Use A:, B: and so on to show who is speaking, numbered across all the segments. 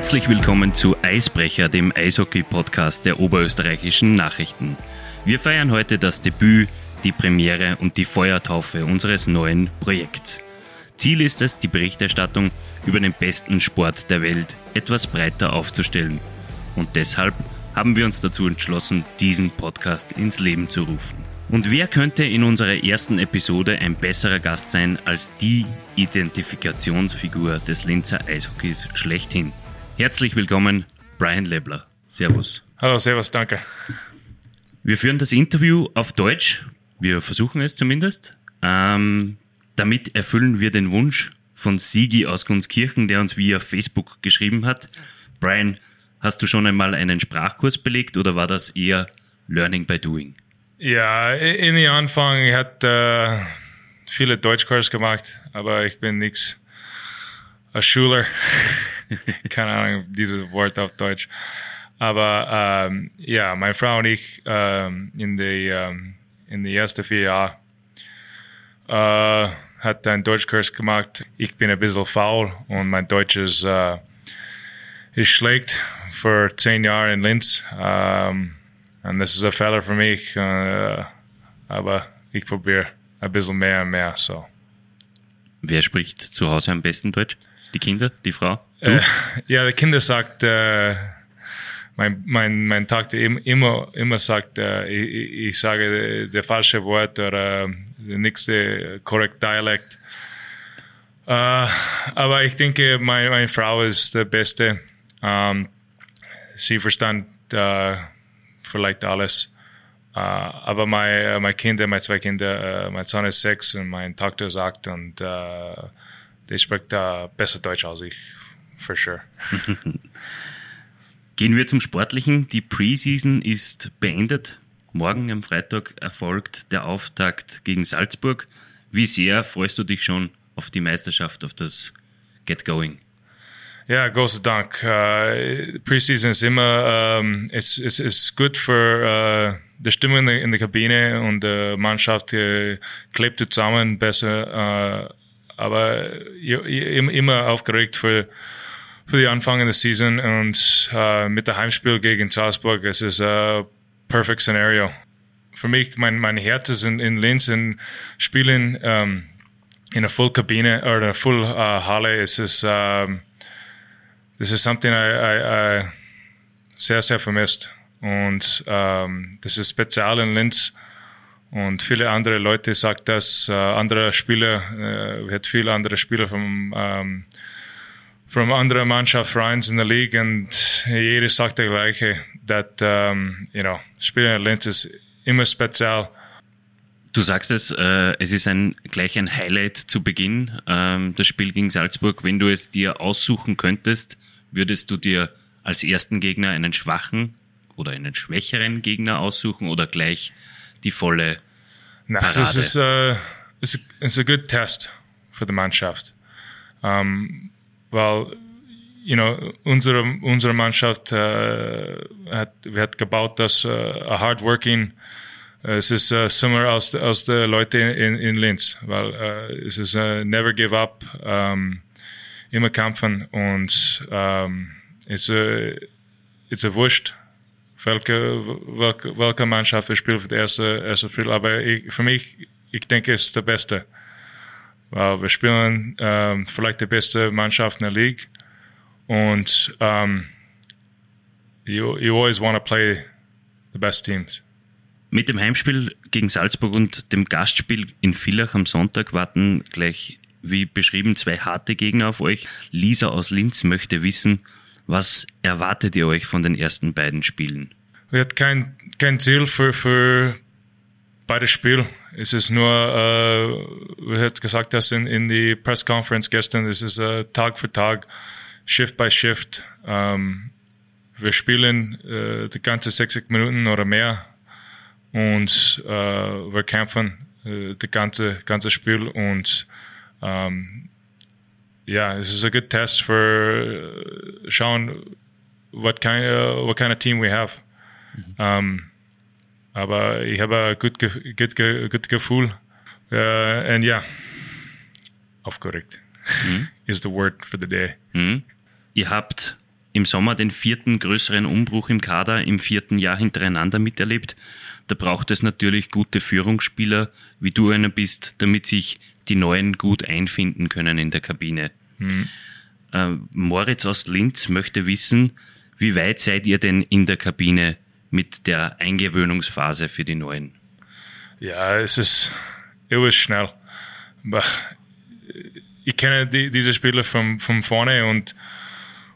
A: Herzlich willkommen zu Eisbrecher, dem Eishockey-Podcast der oberösterreichischen Nachrichten. Wir feiern heute das Debüt, die Premiere und die Feuertaufe unseres neuen Projekts. Ziel ist es, die Berichterstattung über den besten Sport der Welt etwas breiter aufzustellen. Und deshalb haben wir uns dazu entschlossen, diesen Podcast ins Leben zu rufen. Und wer könnte in unserer ersten Episode ein besserer Gast sein als die Identifikationsfigur des Linzer Eishockeys schlechthin? Herzlich willkommen, Brian Lebler. Servus.
B: Hallo, servus, danke.
A: Wir führen das Interview auf Deutsch. Wir versuchen es zumindest. Ähm, damit erfüllen wir den Wunsch von Sigi aus Gunskirchen, der uns via Facebook geschrieben hat. Brian, hast du schon einmal einen Sprachkurs belegt oder war das eher Learning by Doing?
B: Ja, in den Anfang ich hatte äh, viele Deutschkurs gemacht, aber ich bin nichts ein Schüler. Keine Ahnung, dieses Wort auf Deutsch. Aber ähm, ja, meine Frau und ich ähm, in die ähm, in die ersten vier Jahren äh, hat einen Deutschkurs gemacht. Ich bin ein bisschen faul und mein Deutsch ist, äh, ist schlecht für zehn Jahre in Linz. Ähm, und das ist ein Fehler für mich. Äh, aber ich probiere ein bisschen mehr und mehr. So.
A: Wer spricht zu Hause am besten Deutsch? Die Kinder, die Frau?
B: Äh, ja, die Kinder sagt, äh, mein, mein, mein Tag immer, immer sagt, äh, ich, ich, sage der falsche Wort oder der nächste korrekt Dialekt. Äh, aber ich denke, mein, meine Frau ist der Beste. Ähm, sie verstand äh, vielleicht alles. Aber meine, meine Kinder, meine zwei Kinder, mein Sohn ist sechs und mein Tochter acht und der spricht besser Deutsch als ich, for sure.
A: Gehen wir zum Sportlichen. Die Preseason ist beendet. Morgen am Freitag erfolgt der Auftakt gegen Salzburg. Wie sehr freust du dich schon auf die Meisterschaft, auf das Get Going?
B: Ja, Gott sei Dank. Uh, Preseason ist immer, um, it's, it's, it's gut für uh, die Stimmung in der, in der Kabine und die Mannschaft uh, klebt zusammen besser. Aber immer aufgeregt für, für die Anfang der Saison und uh, mit dem Heimspiel gegen Salzburg, es ist ein perfect Szenario. Für mich, mein, mein Herz ist in, in Linz in Spielen um, in einer Full Kabine oder einer Full uh, Halle. Es ist, um, this is something I, I, I sehr, sehr vermisst. Und um, das ist speziell in Linz. Und viele andere Leute sagen das, äh, andere Spieler, äh, hatten viele andere Spieler vom, ähm, von anderer Mannschaft rein in der Liga und jeder sagt das Gleiche, dass, um, you know, Spielen in Linz ist immer speziell.
A: Du sagst es, äh, es ist ein, gleich ein Highlight zu Beginn, ähm, das Spiel gegen Salzburg. Wenn du es dir aussuchen könntest, würdest du dir als ersten Gegner einen schwachen oder einen schwächeren Gegner aussuchen oder gleich die volle
B: no, Parade. This is a, it's, a, it's a good test for the Mannschaft. Um, weil, you know, unsere, unsere Mannschaft uh, hat, wir hat gebaut, dass uh, a hardworking es ist uh, similar als, als die Leute in, in Linz, weil uh, es ist uh, never give up, um, immer kämpfen und it's a, it's a wurscht, welke, welke, welke Mannschaft wir spielen für das erste, erste Spiel. Aber ich, für mich, ich denke, es ist der Beste. Weil wir spielen ähm, vielleicht die beste Mannschaft in der Liga. Und ähm, you, you always want to play the best teams.
A: Mit dem Heimspiel gegen Salzburg und dem Gastspiel in Villach am Sonntag warten gleich, wie beschrieben, zwei harte Gegner auf euch. Lisa aus Linz möchte wissen, was erwartet ihr euch von den ersten beiden Spielen?
B: Wir hatten kein, kein Ziel für, für beide Spiele. Es ist nur, äh, wir hat gesagt, dass in, in die Press Conference gestern, es ist äh, Tag für Tag, Shift by Shift. Ähm, wir spielen äh, die ganze 60 Minuten oder mehr und äh, wir kämpfen äh, das ganze, ganze Spiel und ähm, yeah, this is a good test for schauen, what kind what kind of team we have. Mhm. Um, aber ich habe ein gut, gut, gut Gefühl. Uh, and yeah, aufgeregt mhm. is the word for the day.
A: Mhm. Ihr habt im Sommer den vierten größeren Umbruch im Kader im vierten Jahr hintereinander miterlebt. Da braucht es natürlich gute Führungsspieler, wie du einer bist, damit sich die Neuen gut einfinden können in der Kabine. Mhm. Äh, Moritz aus Linz möchte wissen, wie weit seid ihr denn in der Kabine mit der Eingewöhnungsphase für die Neuen?
B: Ja, es ist, es ist schnell. Ich kenne die, diese Spieler von, von vorne und,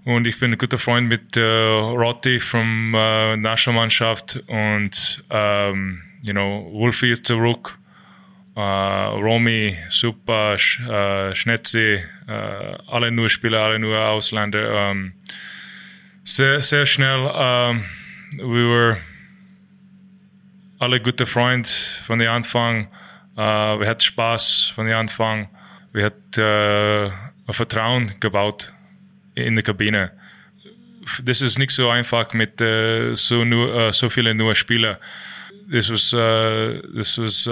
B: und ich bin ein guter Freund mit äh, Rotti vom äh, Nationalmannschaft und ähm, you know, Wolfi ist zurück, äh, Romy, Super, Sch, äh, Schnetzi, äh, alle nur Spieler, alle nur Ausländer. Ähm, sehr, sehr schnell, ähm, we were alle gute Freunde von den Anfang. Uh, wir hatten Spaß von den Anfang. Wir hatten uh, Vertrauen gebaut in der Kabine. Das ist nicht so einfach mit uh, so, nur, so vielen neuen Spielern. Das was, das was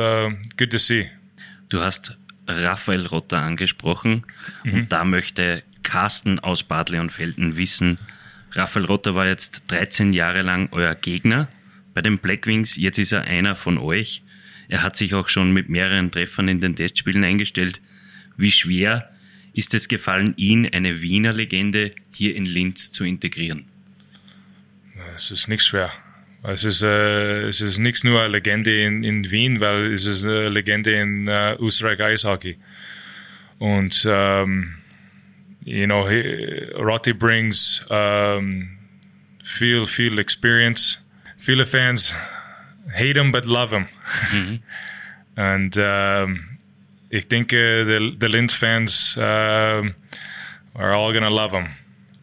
B: good to see.
A: Du hast Raphael Rotter angesprochen mhm. und da möchte Carsten aus Bad Leonfelden wissen, Raphael Rotter war jetzt 13 Jahre lang euer Gegner bei den Blackwings. Jetzt ist er einer von euch. Er hat sich auch schon mit mehreren Treffern in den Testspielen eingestellt. Wie schwer ist es gefallen, ihn, eine Wiener Legende, hier in Linz zu integrieren?
B: Es ist nicht schwer. Es ist, äh, es ist nicht nur eine Legende in, in Wien, weil es ist eine Legende in äh, Österreich Eishockey. Und ähm, you know, he, Rotti brings um, viel, viel experience. Viele fans hate him but love him. Mm-hmm. and um, think denke, the, the Linz fans uh, are all going to love him.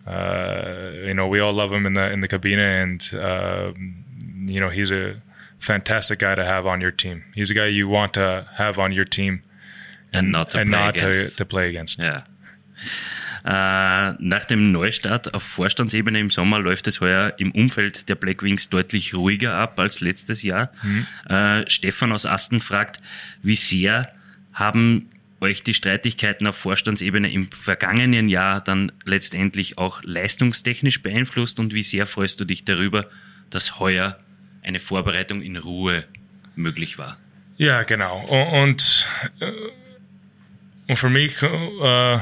B: Uh, you know, we all love him in the in the cabine, and uh, you know, he's a fantastic guy to have on your team. He's a guy you want to have on your team,
A: and, and not to and play not against.
B: To, to play against.
A: Yeah. Äh, nach dem Neustart auf Vorstandsebene im Sommer läuft es heuer im Umfeld der Black Wings deutlich ruhiger ab als letztes Jahr. Mhm. Äh, Stefan aus Asten fragt, wie sehr haben euch die Streitigkeiten auf Vorstandsebene im vergangenen Jahr dann letztendlich auch leistungstechnisch beeinflusst und wie sehr freust du dich darüber, dass heuer eine Vorbereitung in Ruhe möglich war?
B: Ja, genau. Und, und äh, für mich äh,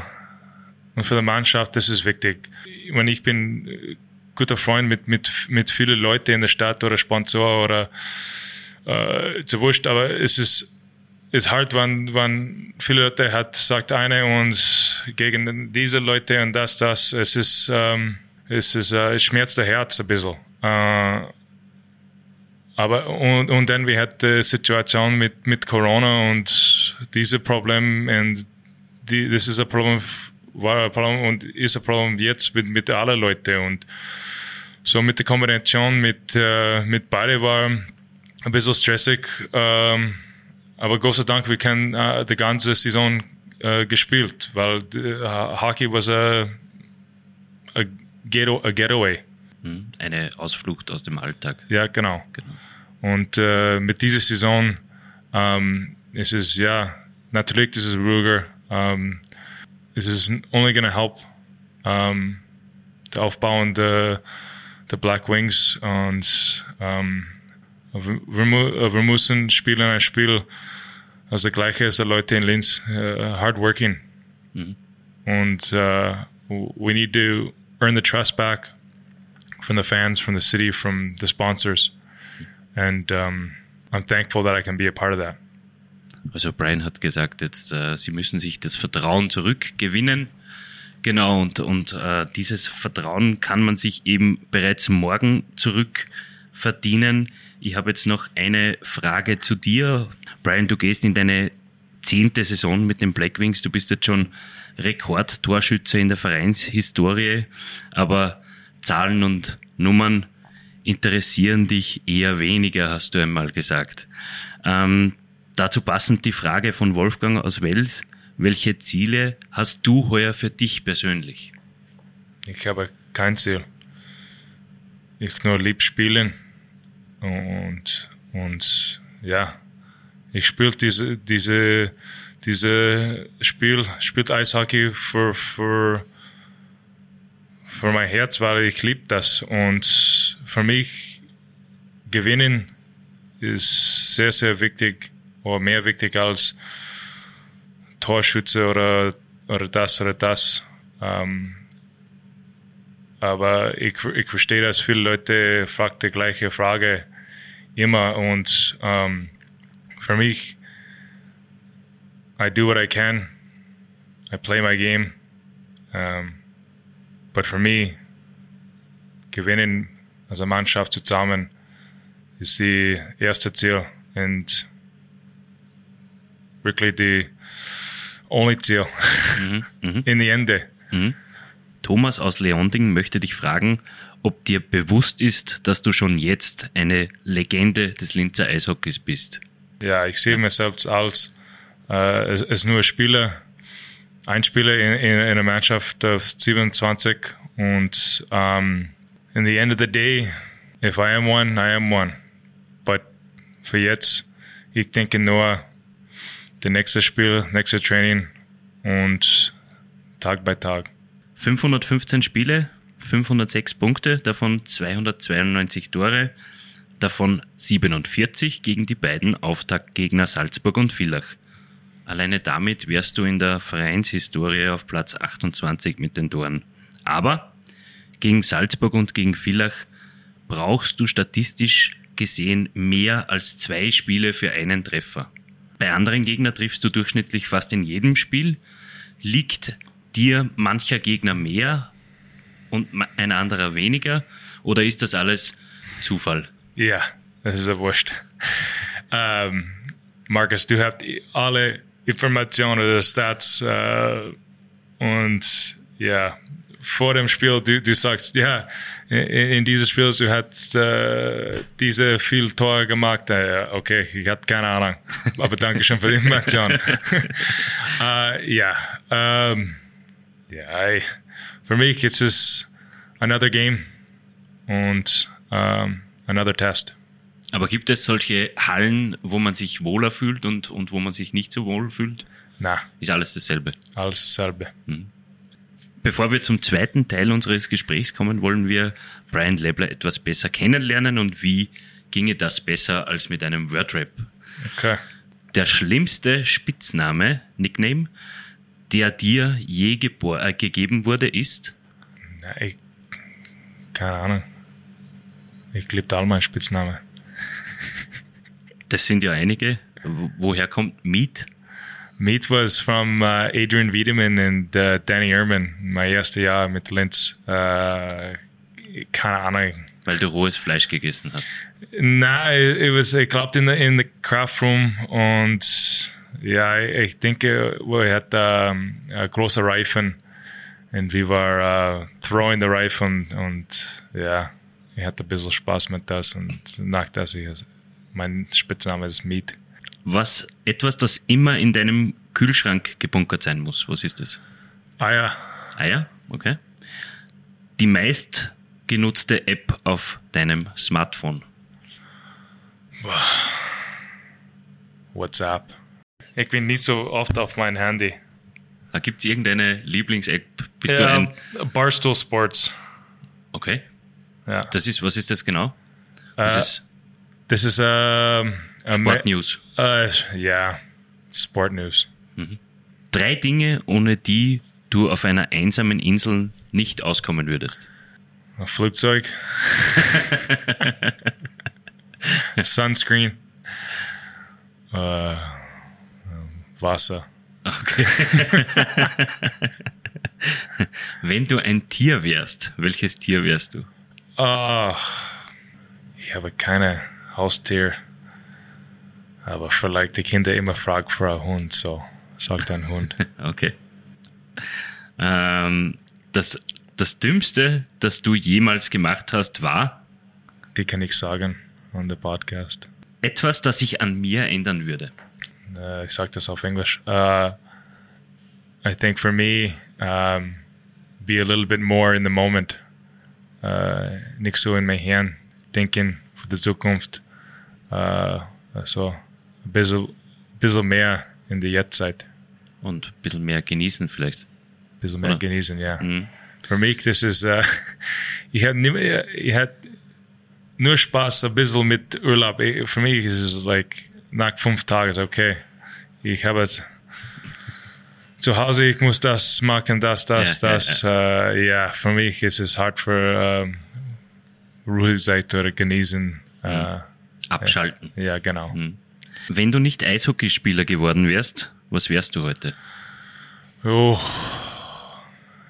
B: und für die Mannschaft, das ist wichtig. Ich, meine, ich bin äh, guter Freund mit, mit, mit vielen Leuten in der Stadt oder Sponsor oder äh, zu wurscht, aber es ist, ist hart, wenn, wenn viele Leute hat, sagt eine und gegen diese Leute und das, das, es ist, ähm, es ist, äh, es schmerzt das Herz ein bisschen. Äh, aber und, und dann wir hatten die Situation mit, mit Corona und diese Problem und die, das ist ein Problem war ein Problem und ist ein Problem jetzt mit, mit allen Leuten. Und so mit der Kombination mit, äh, mit beide war ein bisschen stressig. Ähm, aber Gott sei Dank, wir können äh, die ganze Saison äh, gespielt, weil äh, Hockey war a, a, ghetto, a getaway.
A: Hm, eine Ausflucht aus dem Alltag.
B: Ja, genau. genau. Und äh, mit dieser Saison ähm, ist es, ja, natürlich ist es ruhiger. Ähm, this is only going to help um, der, der Black Wings und um, wir, müssen spielen ein Spiel als der gleiche als die Leute in Linz, uh, hard working. Mhm. Und uh, we need to earn the trust back from the fans, from the city, from the sponsors. And um, I'm thankful that I can be a part of that.
A: Also Brian hat gesagt, jetzt äh, sie müssen sich das Vertrauen zurückgewinnen. Genau, und, und äh, dieses Vertrauen kann man sich eben bereits morgen zurückverdienen. Ich habe jetzt noch eine Frage zu dir. Brian, du gehst in deine zehnte Saison mit den Blackwings. Du bist jetzt schon Rekordtorschütze in der Vereinshistorie, aber Zahlen und Nummern interessieren dich eher weniger, hast du einmal gesagt. Ähm, Dazu passend die Frage von Wolfgang aus Wels. Welche Ziele hast du heuer für dich persönlich?
B: Ich habe kein Ziel. Ich nur lieb spielen und, und ja, ich spiele diese, diese, diese Spiel, spielt Eishockey für, für, für mein Herz, weil ich liebe das. Und für mich gewinnen ist sehr, sehr wichtig oder mehr wichtig als Torschütze oder, oder das oder das. Ähm, aber ich, ich verstehe, dass viele Leute fragen die gleiche Frage immer und ähm, für mich, I do what I can, I play my game, um, but for me, gewinnen als Mannschaft zusammen ist die erste Ziel. Und wirklich die only Ziel mhm, mh. in die Ende. Mhm.
A: Thomas aus Leonding möchte dich fragen, ob dir bewusst ist, dass du schon jetzt eine Legende des Linzer Eishockeys bist.
B: Ja, ich sehe mich selbst als, äh, als nur Spieler, ein Spieler in, in, in einer Mannschaft auf 27 und um, ähm, in the end of the day, if I am one, I am one. But für jetzt, ich denke nur, das nächste Spiel, nächste Training und Tag bei Tag.
A: 515 Spiele, 506 Punkte, davon 292 Tore, davon 47 gegen die beiden Auftaktgegner Salzburg und Villach. Alleine damit wärst du in der Vereinshistorie auf Platz 28 mit den Toren. Aber gegen Salzburg und gegen Villach brauchst du statistisch gesehen mehr als zwei Spiele für einen Treffer. Bei anderen Gegnern triffst du durchschnittlich fast in jedem Spiel. Liegt dir mancher Gegner mehr und ein anderer weniger? Oder ist das alles Zufall?
B: Ja, das ist ja wurscht. Ähm, Markus, du hast alle Informationen oder Stats äh, und ja, vor dem Spiel, du, du sagst, ja, in, in diesem Spiel, du hast äh, diese viel Tore gemacht. Äh, okay, ich hatte keine Ahnung, aber danke schön für die Information. äh, ja, ähm, ja, für mich ist es another game und um, ähm, another test.
A: Aber gibt es solche Hallen, wo man sich wohler fühlt und, und wo man sich nicht so wohl fühlt?
B: Na.
A: Ist alles dasselbe?
B: Alles dasselbe. Hm.
A: Bevor wir zum zweiten Teil unseres Gesprächs kommen, wollen wir Brian Lebler etwas besser kennenlernen und wie ginge das besser als mit einem Wordrap?
B: Okay.
A: Der schlimmste Spitzname, Nickname, der dir je äh, gegeben wurde, ist?
B: Na, ich, keine Ahnung. Ich liebe all meinen Spitznamen.
A: Das sind ja einige. Woher kommt Meat?
B: Meat was from uh, Adrian Wiedemann und uh, Danny Ehrman, mein erstes Jahr mit Linz. Uh, keine Ahnung.
A: Weil du rohes Fleisch gegessen hast.
B: Nein, it was, ich glaube, in the, in the craft room und ja, ich denke, wir hatten uh, große Reifen und wir waren uh, throwing the Reifen und ja, ich hatte ein bisschen Spaß mit das und nach das, ich, mein Spitzname ist Meat.
A: Was etwas, das immer in deinem Kühlschrank gebunkert sein muss, was ist das?
B: Eier.
A: Eier, okay. Die meist genutzte App auf deinem Smartphone?
B: WhatsApp. Ich bin nicht so oft auf mein Handy.
A: Gibt es irgendeine Lieblings-App?
B: Bist ja, du ein Barstool Sports.
A: Okay.
B: Ja.
A: Das ist, was ist das genau?
B: Das uh, ist, das ist uh,
A: Sport News.
B: Uh, ja, Sport News.
A: Mhm. Drei Dinge, ohne die du auf einer einsamen Insel nicht auskommen würdest.
B: Ein Flugzeug. Sunscreen. Uh, Wasser.
A: Okay. Wenn du ein Tier wärst, welches Tier wärst du?
B: Ach, ich habe keine Haustier. Aber vielleicht die Kinder immer fragen für einen Hund, so sagt ein Hund.
A: okay. Ähm, das, das Dümmste, das du jemals gemacht hast, war?
B: Die kann ich sagen on the podcast.
A: Etwas, das sich an mir ändern würde.
B: Uh, ich sage das auf Englisch. Uh, I think for me, um, be a little bit more in the moment. Uh, nicht so in mein Hirn denken für die Zukunft. Uh, so ein bisschen, bisschen mehr in die Jetztzeit.
A: Und ein bisschen mehr genießen vielleicht.
B: Ein bisschen mehr Oder? genießen, ja. Mhm. Für mich, das ist, äh, ich ich hatte nur Spaß ein bisschen mit Urlaub. Für mich ist es like, nach fünf Tagen, okay, ich habe es zu Hause, ich muss das machen, das, das, ja, das. Ja, ja. Äh, ja, für mich ist es hart für ähm, Ruhezeit oder genießen.
A: Äh, Abschalten.
B: Ja, genau. Mhm.
A: Wenn du nicht Eishockeyspieler geworden wärst, was wärst du heute?
B: Oh,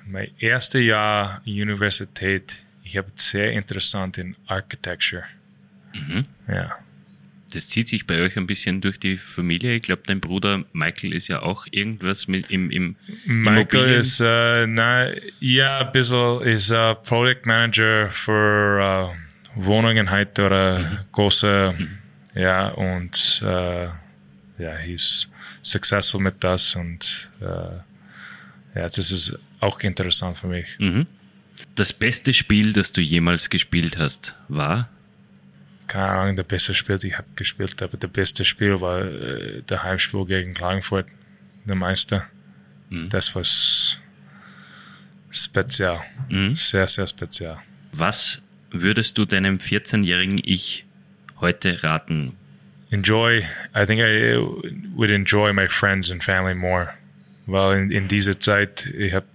B: mein erstes Jahr Universität, ich habe sehr interessant in Architecture. Mhm. Ja.
A: Das zieht sich bei euch ein bisschen durch die Familie. Ich glaube, dein Bruder Michael ist ja auch irgendwas mit im, im
B: Michael ist, uh, na, ja, ein bisschen ist uh, Project Manager für uh, Wohnungen halt oder mhm. große, mhm. Ja, und uh, ja, he's successful mit das und uh, ja, das ist auch interessant für mich. Mhm.
A: Das beste Spiel, das du jemals gespielt hast, war?
B: keine Ahnung, der beste Spiel, ich habe gespielt, aber der beste Spiel war äh, der Heimspiel gegen Klagenfurt, der Meister. Mhm. Das war spezial, mhm. sehr, sehr spezial.
A: Was würdest du deinem 14-jährigen Ich heute raten?
B: Enjoy, I think I would enjoy my friends and family more. Weil in, in dieser Zeit, ich habe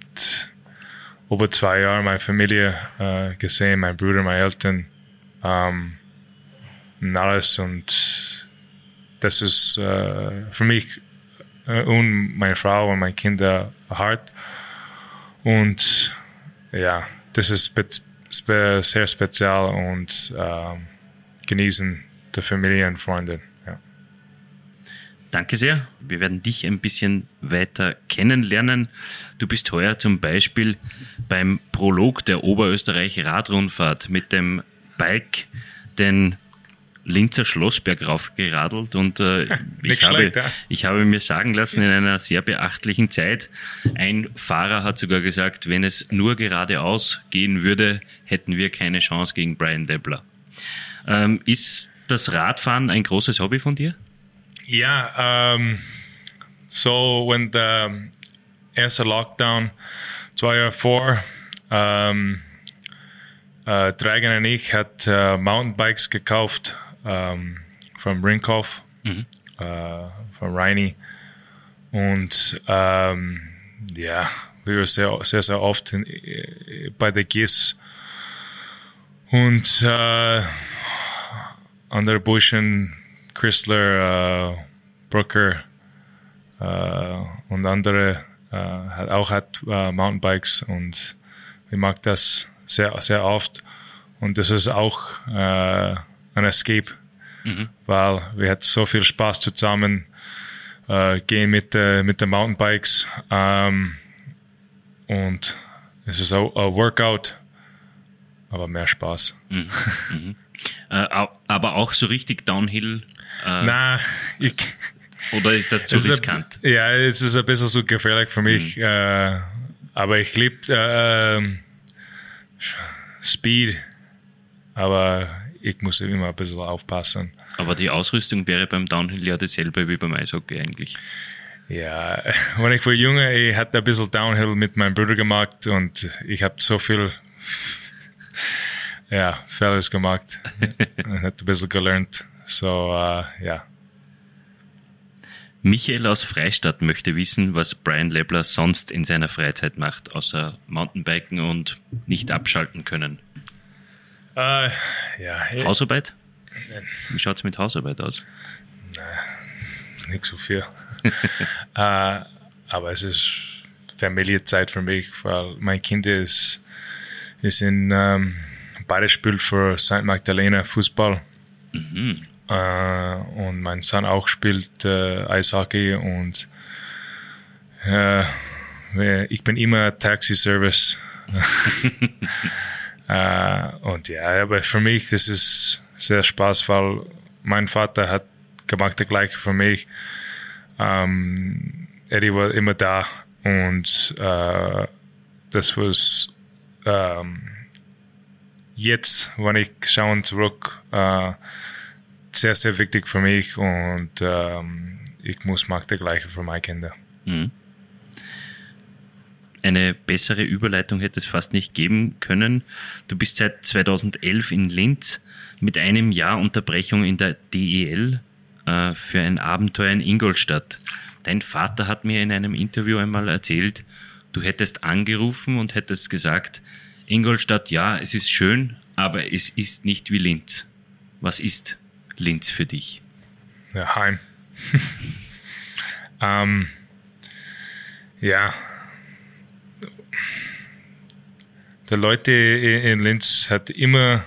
B: über zwei Jahre meine Familie äh, gesehen, mein Bruder, meine Eltern. Um, und alles. Und das ist äh, für mich äh, und meine Frau und meine Kinder hart. Und ja, das ist spe spe sehr speziell und äh, genießen die Familie und Freunde. Ja.
A: Danke sehr. Wir werden dich ein bisschen weiter kennenlernen. Du bist heuer zum Beispiel beim Prolog der Oberösterreich Radrundfahrt mit dem Bike den Linzer Schlossberg raufgeradelt und äh, ich, habe, ja. ich habe mir sagen lassen, in einer sehr beachtlichen Zeit, ein Fahrer hat sogar gesagt, wenn es nur geradeaus gehen würde, hätten wir keine Chance gegen Brian Debler. Ähm, ist das Radfahren ein großes Hobby von dir?
B: Ja, um, ähm, so when the erste Lockdown zwei Jahre vor, um, ähm, Uh, Dragon und ich hat uh, Mountainbikes gekauft um, von Brinkhoff, mhm. uh, von Reini. Und um, ja, wir waren sehr, sehr, sehr oft in, bei der GIS. Und uh, andere Buschen, Chrysler, uh, Brooker uh, und andere hat auch hat Mountainbikes und ich mag das sehr, sehr oft. Und das ist auch ein Escape, mhm. weil wir hatten so viel Spaß zusammen, äh, gehen mit, äh, mit den Mountainbikes ähm, und es ist auch ein Workout, aber mehr Spaß. Mhm.
A: Mhm. Äh, aber auch so richtig Downhill?
B: Äh, Na, ich.
A: Oder ist das zu riskant?
B: Ein, ja, es ist ein bisschen so gefährlich für mich. Mhm. Äh, aber ich liebe äh, ähm, Speed. Aber ich muss immer ein bisschen aufpassen.
A: Aber die Ausrüstung wäre beim Downhill ja dasselbe wie beim Eishockey eigentlich.
B: Ja, wenn ich war jünger, ich hatte ein bisschen Downhill mit meinem Bruder gemacht und ich habe so viel ja, Fehler gemacht. habe ein bisschen gelernt. So, uh, ja.
A: Michael aus Freistadt möchte wissen, was Brian Lebler sonst in seiner Freizeit macht, außer Mountainbiken und nicht abschalten können.
B: Äh, ja.
A: Hausarbeit? Wie schaut es mit Hausarbeit aus?
B: Nein, nicht so viel. äh, aber es ist Familienzeit für mich, weil mein Kind ist, ist in ähm, Bayerisch spielt für St. Magdalena Fußball. Mhm. Äh, und mein Sohn auch spielt äh, Eishockey und äh, ich bin immer Taxi-Service. Äh, und ja, aber für mich, das ist sehr Spaß, weil mein Vater hat gemacht das gleiche für mich. Ähm, Eddie war immer da und äh, das war ähm, jetzt, wenn ich schaue zurück, äh, sehr, sehr wichtig für mich und ähm, ich muss machen das gleiche für meine Kinder. Mhm.
A: eine bessere Überleitung hätte es fast nicht geben können. Du bist seit 2011 in Linz mit einem Jahr Unterbrechung in der DEL äh, für ein Abenteuer in Ingolstadt. Dein Vater hat mir in einem Interview einmal erzählt, du hättest angerufen und hättest gesagt, Ingolstadt, ja, es ist schön, aber es ist nicht wie Linz. Was ist Linz für dich?
B: Ja, Heim. ähm, ja, die Leute in Linz hat immer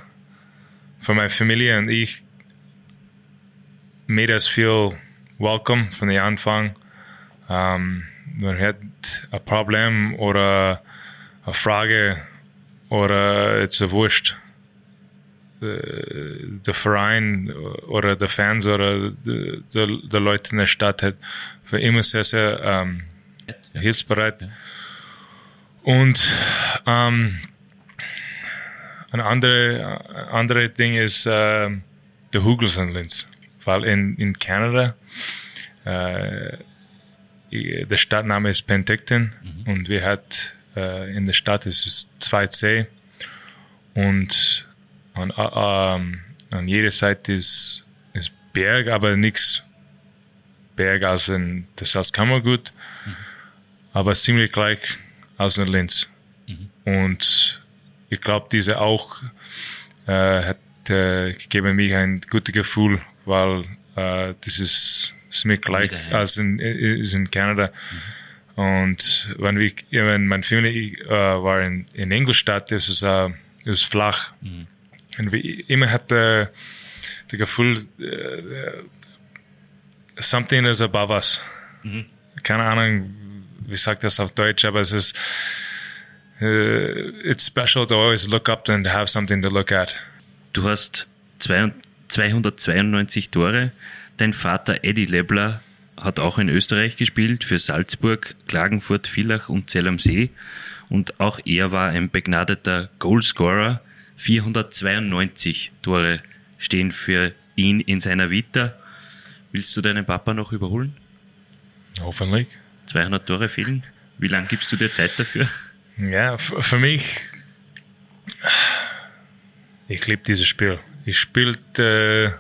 B: von meiner Familie und ich made us feel welcome von den Anfang. Um, man hat ein Problem oder eine Frage oder es ist wurscht. Der Verein oder die Fans oder die, die, die, Leute in der Stadt hat für immer sehr, sehr um, hilfsbereit. Und um, ein andere, andere Ding ist äh, der Hugels in Linz. Weil in, in Kanada äh, der Stadtname ist Penticton mhm. und wir hat äh, in der Stadt ist es 2C und an, äh, an jeder Seite ist, ist Berg, aber nichts Berg als in das heißt Kammergut, mhm. aber ziemlich gleich als in Linz. Mhm. Und ich glaube, diese auch äh, hat äh, gegeben mir ein gutes Gefühl, weil äh, das ist, mir gleich Wieder, als in, ist in Kanada. Mhm. Und wenn, wir, wenn meine Familie äh, war in, in Ingolstadt, ist es äh, ist flach. Mhm. Und wie immer hatte das Gefühl, uh, something is above us. Mhm. Keine Ahnung, wie sagt das auf Deutsch, aber es ist uh, it's special to always look up and have something to look at.
A: Du hast 292 Tore. Dein Vater Eddie Lebler hat auch in Österreich gespielt für Salzburg, Klagenfurt, Villach und Zell am See. Und auch er war ein begnadeter Goalscorer. 492 Tore stehen für ihn in seiner Vita. Willst du deinen Papa noch überholen?
B: Hoffentlich.
A: 200 Tore fehlen. Wie lange gibst du dir Zeit dafür?
B: Ja, für mich, ich liebe dieses Spiel. Ich spiele, äh,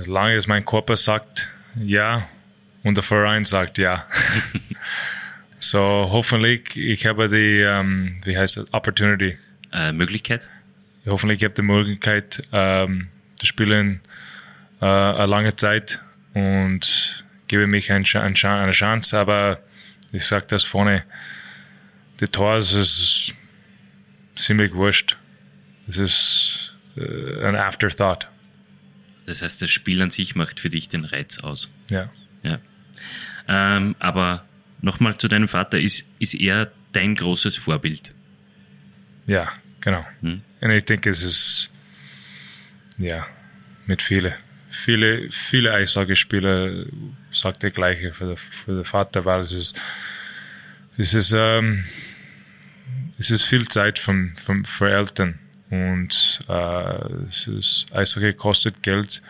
B: solange es mein Körper sagt ja und der Verein sagt ja. so hoffentlich, ich habe die, ähm, wie heißt es, Opportunity.
A: Äh, Möglichkeit?
B: Hoffentlich habe ich die Möglichkeit ähm, zu spielen äh, eine lange Zeit und gebe mich ein, ein, eine Chance, aber ich sage das vorne, die Tors ist ziemlich wurscht. Es ist äh, ein Afterthought.
A: Das heißt, das Spiel an sich macht für dich den Reiz aus.
B: Ja.
A: ja. Ähm, aber nochmal zu deinem Vater, ist, ist er dein großes Vorbild?
B: Ja, genau. Hm? Und ich denke, es ist, ja, mit vielen. Viele, viele Eishockeyspieler sagt der gleiche für, den, für den Vater, weil es ist, es ist, ähm, es ist viel Zeit vom, vom, für Eltern und äh, es ist, Eishockey kostet Geld,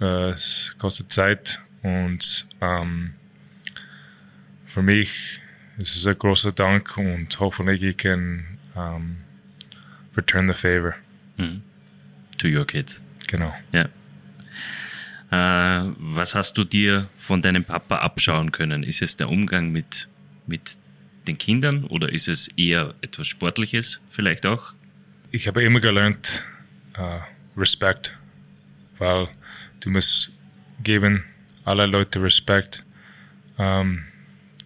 B: äh, es kostet Zeit und ähm, für mich ist es ein großer Dank und hoffentlich ich kann um, return the favor.
A: Mhm. To your kids.
B: Genau.
A: Ja. Äh, was hast du dir von deinem Papa abschauen können? Ist es der Umgang mit, mit den Kindern oder ist es eher etwas Sportliches vielleicht auch?
B: Ich habe immer gelernt, uh, Respekt, weil du musst geben alle Leute Respekt. Um,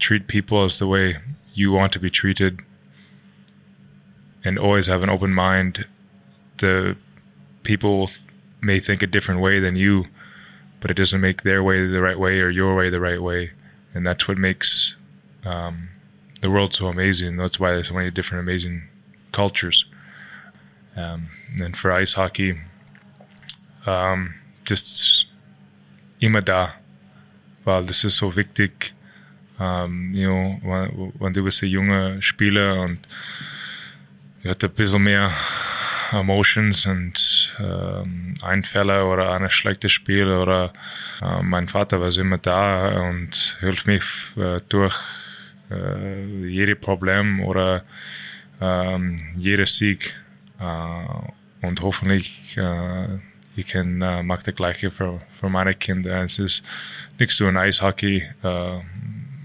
B: treat people as the way you want to be treated and always have an open mind. The people may think a different way than you, but it doesn't make their way the right way or your way the right way. And that's what makes um, the world so amazing. That's why there's so many different amazing cultures. Um, and for ice hockey, um, just immer da, weil das ist so wichtig. Um, you know, wenn, du bist ein junger Spieler und du hast ein bisschen mehr Emotions und ähm, Einfälle oder ein schlechtes Spiel oder äh, mein Vater war immer da und hilft mich äh, durch äh, jedes Problem oder ähm, jeder Sieg. Äh, und hoffentlich äh, ich kann äh, mache das Gleiche für, für meine Kinder. Es ist nicht so ein Eishockey. Äh,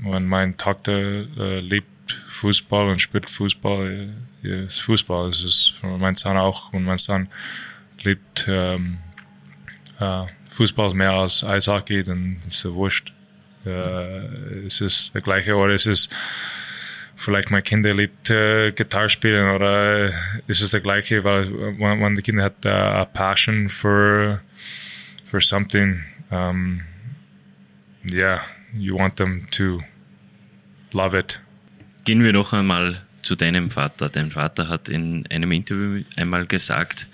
B: wenn meine Tochter äh, liebt Fußball und spielt Fußball, äh, ist Fußball. Es ist für meinen Sohn auch und mein Sohn liebt ähm, äh, Fußball mehr als Eishockey, dann ist es wurscht. Äh, es ist das Gleiche oder es ist vielleicht mein Kinder liebt äh, Gitarre spielen oder äh, ist es das gleiche, weil wenn, wenn die Kinder hat uh, a passion for for something, um, yeah, you want them to love it.
A: Gehen wir noch einmal zu deinem Vater. Dein Vater hat in einem Interview einmal gesagt,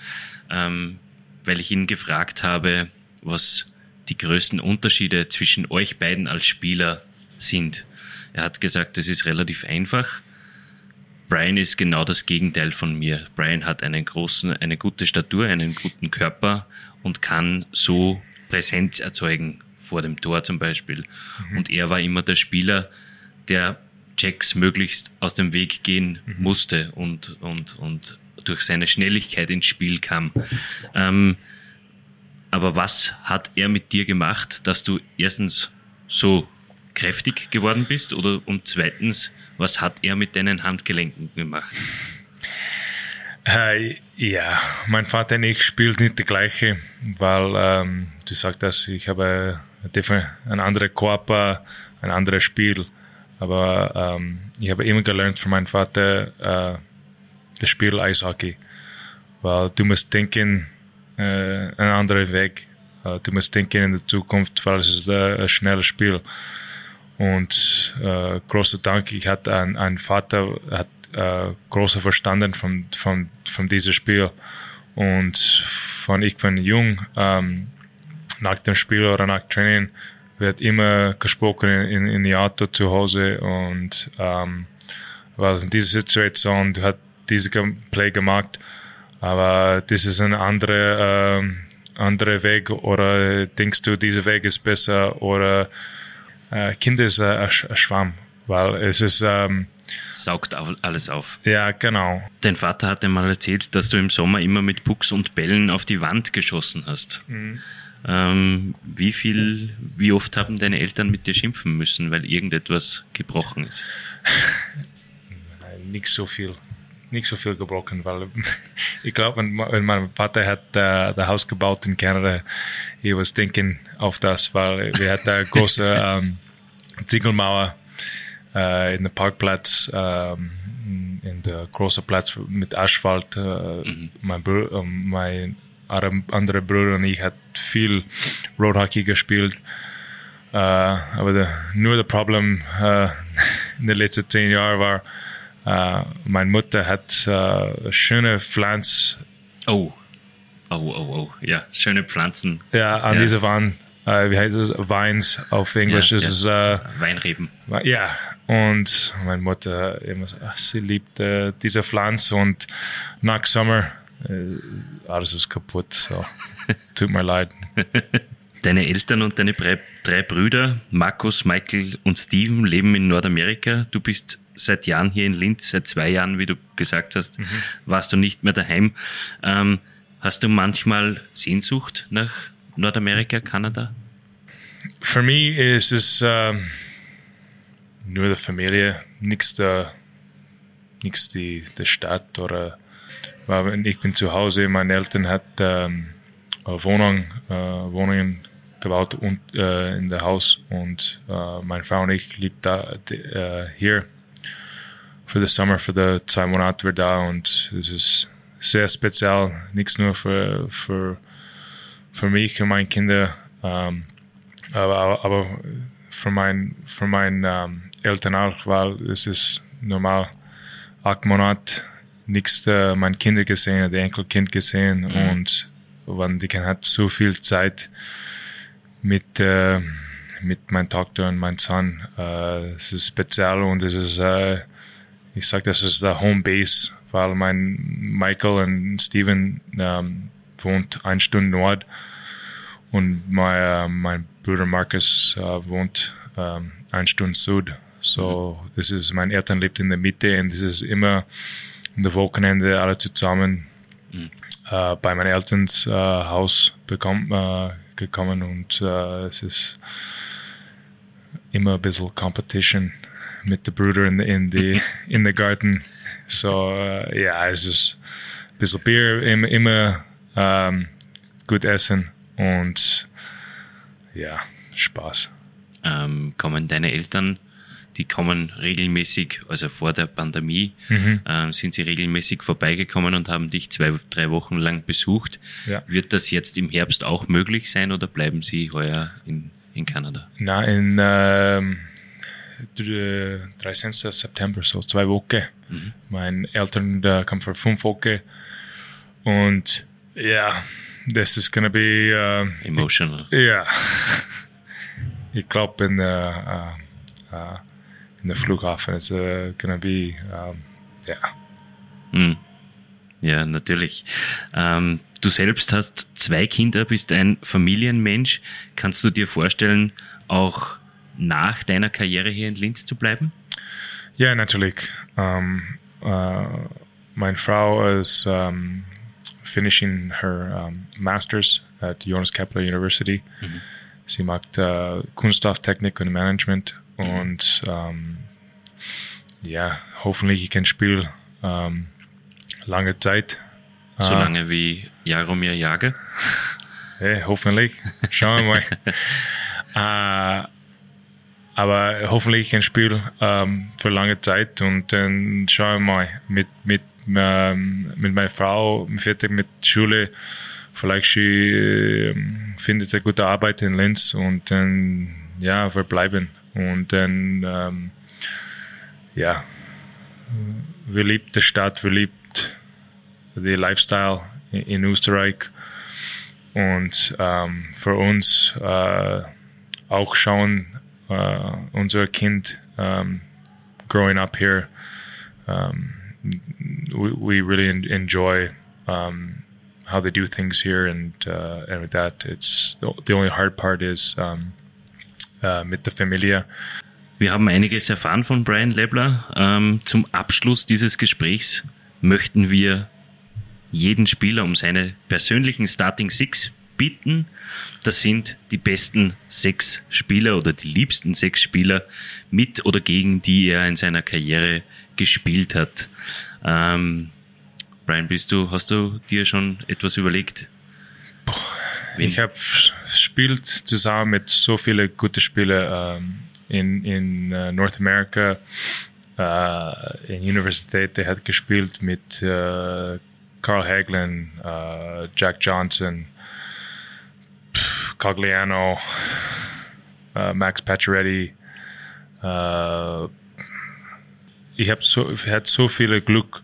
A: ähm, weil ich ihn gefragt habe, was die größten Unterschiede zwischen euch beiden als Spieler sind. Er hat gesagt, es ist relativ einfach. Brian ist genau das Gegenteil von mir. Brian hat einen großen, eine gute Statur, einen guten Körper und kann so Präsenz erzeugen vor dem Tor zum Beispiel. Mhm. Und er war immer der Spieler, der Checks möglichst aus dem Weg gehen mhm. musste und, und, und durch seine Schnelligkeit ins Spiel kam. Ähm, aber was hat er mit dir gemacht, dass du erstens so kräftig geworden bist? Oder und zweitens, was hat er mit deinen Handgelenken gemacht?
B: Äh, ja, mein Vater und ich spielen nicht das Gleiche, weil ähm, du sagst das, ich habe ein anderer Körper, ein anderes Spiel. Aber ähm, ich habe immer gelernt von meinem Vater äh, das Spiel Eishockey, weil du musst denken äh, einen anderen Weg. Äh, du musst denken in der Zukunft, weil es ist äh, ein schnelles Spiel. Und äh, großer Dank, ich hatte einen, einen Vater, hat äh, großer Verstanden von, von, von diesem Spiel. Und von ich bin jung, ähm, nach dem Spiel oder nach Training wird immer gesprochen in, in die Auto zu Hause. Und ähm, weil in dieser Situation hat diese Play gemacht, aber das ist ein anderer ähm, andere Weg. Oder denkst du, dieser Weg ist besser? Oder äh, Kinder ist ein, ein Schwamm, weil es ist. Ähm,
A: Saugt alles auf.
B: Ja, genau.
A: Dein Vater hat einmal erzählt, dass du im Sommer immer mit Pucks und Bällen auf die Wand geschossen hast. Mhm. Ähm, wie viel, wie oft haben deine Eltern mit dir schimpfen müssen, weil irgendetwas gebrochen ist?
B: Nicht so viel nicht so viel gebrochen, weil ich glaube, wenn, mein Vater hat uh, das Haus gebaut in Kanada, ich was denken auf das, weil wir hatten eine große um, Ziegelmauer uh, in der Parkplatz, um, in der großen Platz mit Asphalt. Uh, mhm. Mein, Br mein andere Bruder und ich hat viel Road Hockey gespielt. Uh, aber der, nur das Problem in den letzten zehn Jahren war, meine Mutter hat uh, schöne Pflanzen.
A: Oh. Oh, oh, oh. Ja, schöne Pflanzen.
B: Ja, an ja. dieser Wand. Uh, wie heißt es? Weins auf Englisch. Ja, ist ja.
A: es, Weinreben.
B: Ja, und meine Mutter sie liebt diese Pflanze und nach Sommer alles ist kaputt. So. Tut mir leid.
A: Deine Eltern und deine drei Brüder, Markus, Michael und Steven, leben in Nordamerika. Du bist seit Jahren hier in Linz, seit zwei Jahren, wie du gesagt hast, mhm. warst du nicht mehr daheim. Ähm, hast du manchmal Sehnsucht nach Nordamerika, Kanada?
B: Für mich ist es ähm, nur die Familie, nichts der, nichts die, der Stadt oder ich bin zu Hause, meine Eltern hat ähm, eine Wohnung, äh, Wohnungen gebaut und, äh, in der Haus und äh, meine Frau und ich lieben da äh, hier für den Sommer, für die zwei Monate wir da und es ist sehr speziell, nichts nur für, für, für mich und meine Kinder, ähm, aber, aber für, mein, für meine ähm, Eltern auch, weil es ist normal. Acht Monate nichts äh, mein Kinder gesehen, der Enkelkind gesehen mhm. und wenn die hat so viel Zeit mit äh, mit meiner Tochter und meinem Sohn, äh, es ist speziell und es ist äh, ich sage, das ist der Home Base, weil mein Michael und Steven ähm, wohnt eine Stunde Nord und mein, äh, mein Bruder Marcus äh, wohnt ähm, eine Stunde Süd. So, mhm. das ist, mein Eltern lebt in der Mitte und das ist immer in der Wochenende alle zusammen mhm. äh, bei meinen Elterns äh, Haus bekommen, äh, gekommen und äh, es ist immer ein bisschen Competition mit den Brüdern in, in, in the Garten. So, äh, ja, es ist ein bisschen Bier, immer, immer ähm, gut essen und ja, Spaß.
A: Ähm, kommen deine Eltern, die kommen regelmäßig, also vor der Pandemie, mhm. ähm, sind sie regelmäßig vorbeigekommen und haben dich zwei, drei Wochen lang besucht. Ja. Wird das jetzt im Herbst auch möglich sein oder bleiben sie heuer in, in Kanada?
B: Na, in ähm, 13. September, so zwei Wochen. Mhm. Meine Eltern da kommen für fünf Wochen und ja, this is gonna be uh,
A: emotional.
B: Ja, ich glaube in der uh, uh, in der Flughafen ist uh, gonna be um, yeah.
A: Mm. Ja, natürlich. Ähm, du selbst hast zwei Kinder, bist ein Familienmensch. Kannst du dir vorstellen, auch nach deiner Karriere hier in Linz zu bleiben?
B: Ja, natürlich. Um, uh, meine Frau ist um, finishing her um, master's at Jonas Kepler University. Mhm. Sie macht uh, Kunststofftechnik und Management mhm. und um, ja, hoffentlich ich kann spielen um, lange Zeit.
A: So uh, lange wie Jaromir Jager?
B: Hey, hoffentlich. Schauen wir mal. aber hoffentlich ein Spiel ähm, für lange Zeit und dann schauen wir mal mit, mit ähm, mit meiner Frau fertig mit Schule. Vielleicht sie äh, findet eine gute Arbeit in Linz und dann, ja, wir bleiben. Und dann, ähm, ja, wir lieben die Stadt, wir lieben den Lifestyle in, in Österreich. Und ähm, für uns äh, auch schauen, äh, unser Kind um, growing up here. Um, we, we really enjoy um, how they do things here, and uh, and with that, it's the only hard part is um, uh, mit der Familie.
A: Wir haben einiges erfahren von Brian Lebler. Ähm, zum Abschluss dieses Gesprächs möchten wir jeden Spieler um seine persönlichen Starting Six bitten. Das sind die besten sechs Spieler oder die liebsten sechs Spieler, mit oder gegen die er in seiner Karriere gespielt hat. Ähm, Brian, bist du, hast du dir schon etwas überlegt?
B: Boah, ich habe gespielt zusammen mit so vielen guten Spielern ähm, in, in uh, North America, uh, in Universität. Der hat gespielt mit uh, Carl Hagelin, Jack Johnson, Cogliano, Max Pacioretty. ich habe so, ich so viel Glück,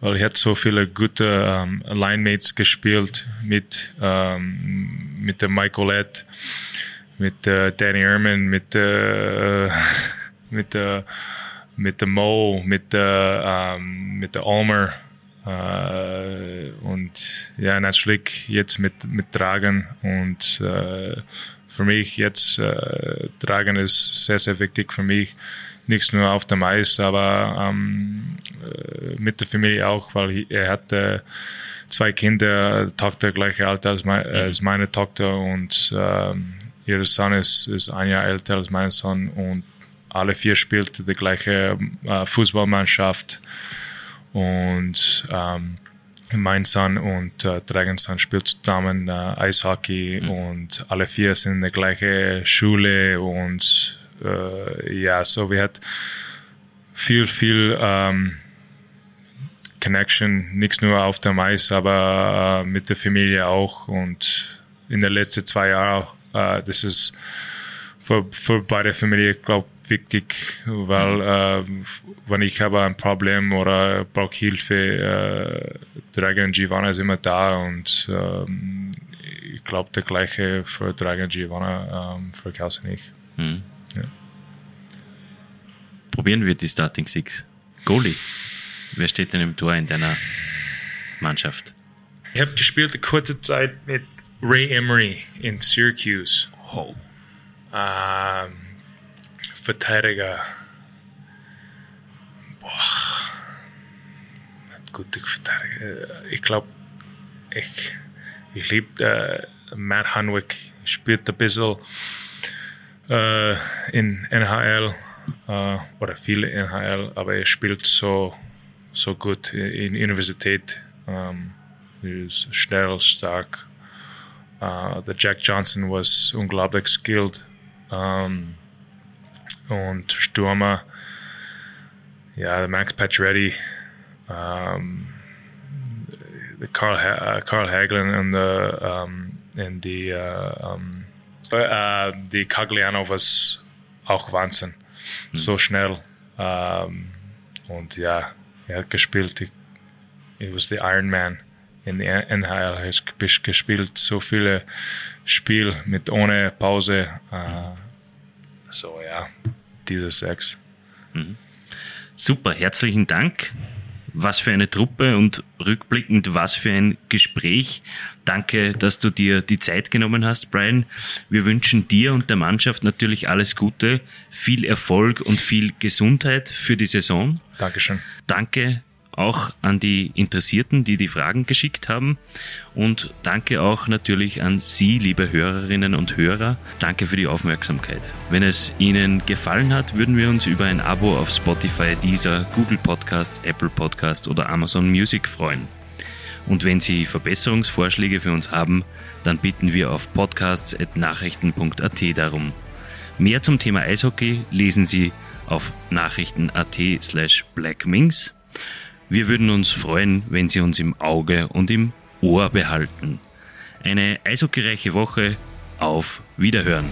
B: weil ich hatte so viele gute ähm, Linemates gespielt mit, ähm, mit der Michael Ed, mit äh, Danny Ehrman, mit, äh, mit, äh, mit der Mo, mit der, ähm, mit der Almer. Äh, und ja, natürlich jetzt mit, mit Dragon und äh, für mich jetzt äh, Dragon ist sehr, sehr wichtig für mich. Nicht nur auf dem Eis, aber ähm, äh, mit der Familie auch, weil er hat äh, zwei Kinder, Tochter gleiche Alter als, mein, als meine Tochter. Und ähm, ihr Sohn ist, ist ein Jahr älter als mein Sohn. Und alle vier spielten die gleiche äh, Fußballmannschaft. Und ähm, mein Sohn und äh, Dragons Son spielt zusammen äh, Eishockey mhm. und alle vier sind in der gleichen Schule und äh, ja, so wir hat viel, viel ähm, Connection, nicht nur auf dem Eis, aber äh, mit der Familie auch. Und in den letzten zwei Jahren, äh, das ist für, für beide Familien, glaube ich, wichtig, weil äh, wenn ich habe ein Problem oder brauche Hilfe, äh, Dragon Giovanna ist immer da und ähm, ich glaube, der gleiche für Dragon Giovanna ähm, für Klaus und ich. Mhm. Ja.
A: Probieren wir die Starting Six. Goalie. Wer steht denn im Tor in deiner Mannschaft?
B: Ich habe gespielt eine kurze Zeit mit Ray Emery in Syracuse. Oh. Ähm, Verteidiger. Boah. Gute Verteidiger. Ich glaube, ich, ich liebe äh, Matt Hanwick. Spielt ein bisschen äh, in NHL äh, oder viele NHL, aber er spielt so, so gut in Universität. Um, er ist schnell, stark. Uh, der Jack Johnson was unglaublich skilled. Um, und Stürmer, ja, Max Pacioretty, um, Carl, ha Carl Hagelin und, um, die, uh, um, uh, die Cagliano was auch Wahnsinn. Mhm. So schnell. Um, und ja, er hat gespielt. Er was the Iron Man in der NHL. Er hat gespielt so viele Spiele mit ohne Pause. Uh, so ja, diese sechs.
A: Mhm. Super, herzlichen Dank. Was für eine Truppe und rückblickend, was für ein Gespräch. Danke, dass du dir die Zeit genommen hast, Brian. Wir wünschen dir und der Mannschaft natürlich alles Gute, viel Erfolg und viel Gesundheit für die Saison.
B: Dankeschön.
A: Danke auch an die Interessierten, die die Fragen geschickt haben. Und danke auch natürlich an Sie, liebe Hörerinnen und Hörer. Danke für die Aufmerksamkeit. Wenn es Ihnen gefallen hat, würden wir uns über ein Abo auf Spotify, Deezer, Google Podcasts, Apple Podcasts oder Amazon Music freuen. Und wenn Sie Verbesserungsvorschläge für uns haben, dann bitten wir auf podcasts.nachrichten.at darum. Mehr zum Thema Eishockey lesen Sie auf nachrichten.at slash blackmings. Wir würden uns freuen, wenn Sie uns im Auge und im Ohr behalten. Eine eishockeyreiche Woche. Auf Wiederhören.